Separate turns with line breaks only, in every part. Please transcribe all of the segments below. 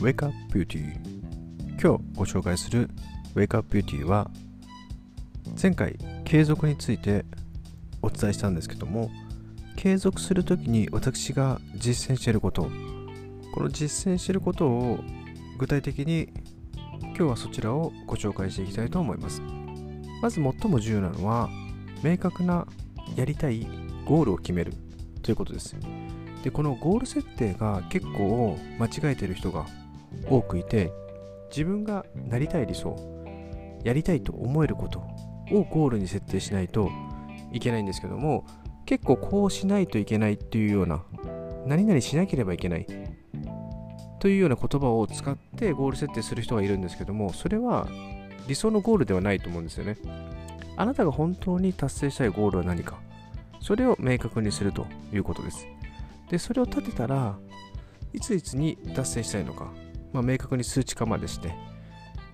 Wake Up Beauty 今日ご紹介する Wake Up Beauty は前回継続についてお伝えしたんですけども継続するときに私が実践していることこの実践していることを具体的に今日はそちらをご紹介していきたいと思います。まず最も重要なのは明確なやりたいゴールを決めるということです。でこのゴール設定が結構間違えてる人が多くいて自分がなりたい理想やりたいと思えることをゴールに設定しないといけないんですけども結構こうしないといけないっていうような何々しなければいけないというような言葉を使ってゴール設定する人がいるんですけどもそれは理想のゴールではないと思うんですよね。あなたが本当に達成したいゴールは何かそれを明確にするということです。でそれを立てたらいついつに達成したいのか、まあ、明確に数値化までして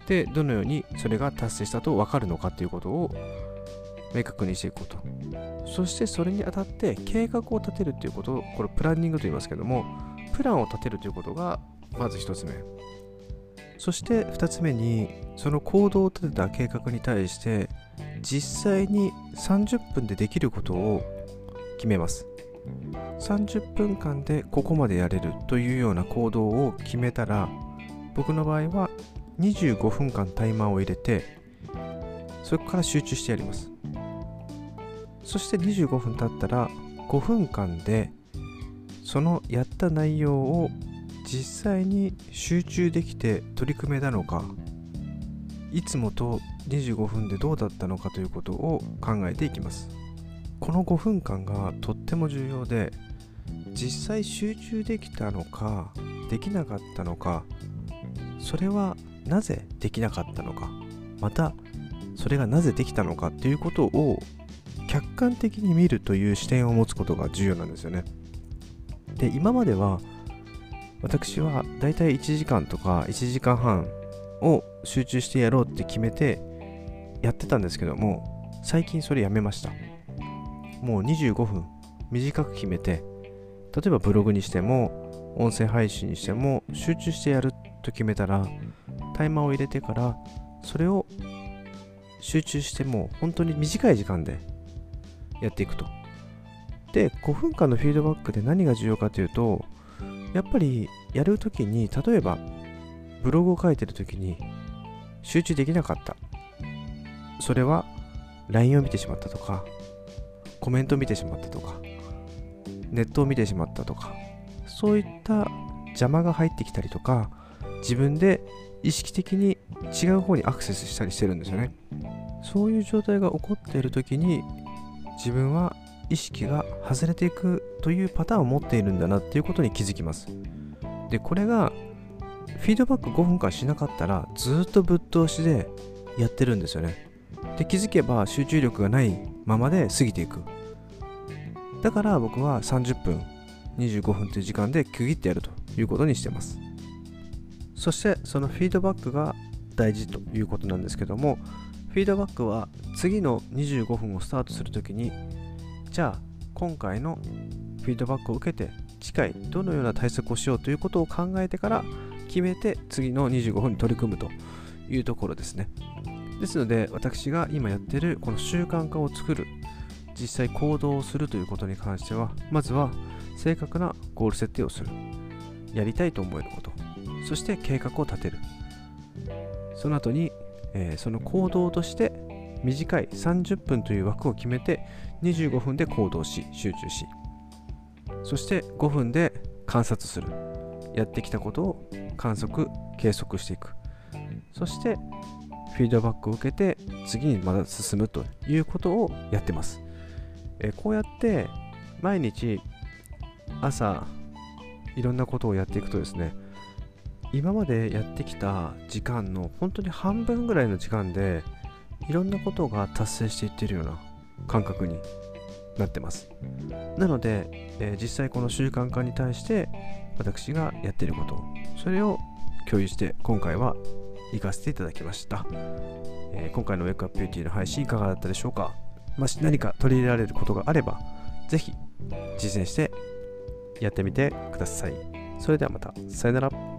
でどのようにそれが達成したと分かるのかということを明確にしていくこと。そしてそれにあたって計画を立てるということをこれプランニングと言いますけどもプランを立てるということがまず1つ目。そして2つ目にその行動を立てた計画に対して実際に30分でできることを決めます。30分間でここまでやれるというような行動を決めたら僕の場合は25分間タイマーを入れてそこから集中してやります。そして25分経ったら5分間でそのやった内容を実際に集中できて取り組めたのかいつもと25分でどうだったのかということを考えていきます。この5分間がとっても重要で実際集中できたのかできなかったのかそれはなぜできなかったのか。またそれがなぜできたのかということを客観的に見るという視点を持つことが重要なんですよね。で今までは私はだいたい1時間とか1時間半を集中してやろうって決めてやってたんですけども最近それやめました。もう25分短く決めて例えばブログにしても音声配信にしても集中してやると決めたらタイマーを入れてからそれを集中しても本当に短い時間でやっていくと。で5分間のフィードバックで何が重要かというとやっぱりやるときに例えばブログを書いてるときに集中できなかった。それは LINE を見てしまったとかコメントを見てしまったとかネットを見てしまったとかそういった邪魔が入ってきたりとか自分で意識的に違う方にアクセスしたりしてるんですよね。そういう状態が起こっている時に自分は意識が外れていくというパターンを持っているんだなっていうことに気づきます。でこれがフィードバック5分間しなかったらずっとぶっ通しでやってるんですよね。で気づけば集中力がないままで過ぎていく。だから僕は30分25分という時間で区切ってやるということにしてます。そしてそのフィードバックが大事ということなんですけどもフィードバックは次の25分をスタートするときにじゃあ今回のフィードバックを受けて次回どのような対策をしようということを考えてから決めて次の25分に取り組むというところですね。ですので私が今やってるこの習慣化を作る実際行動をするということに関してはまずは正確なゴール設定をする。やりたいと思えること。そして計画を立てる。その後に、えー、その行動として短い30分という枠を決めて25分で行動し集中しそして5分で観察する。やってきたことを観測計測していく。そしてフィードバックを受けて次にまた進むということをやってます、えこうやって毎日朝いろんなことをやっていくとですね今までやってきた時間の本当に半分ぐらいの時間でいろんなことが達成していってるような感覚になってます。なので、えー、実際この習慣化に対して私がやっていることそれを共有して今回は行かせていただきました、えー、今回のウェイクアップビューティーの配信いかがだったでしょうか？もし何か取り入れられることがあればぜひ実践してやってみてください。それではまた。さよなら。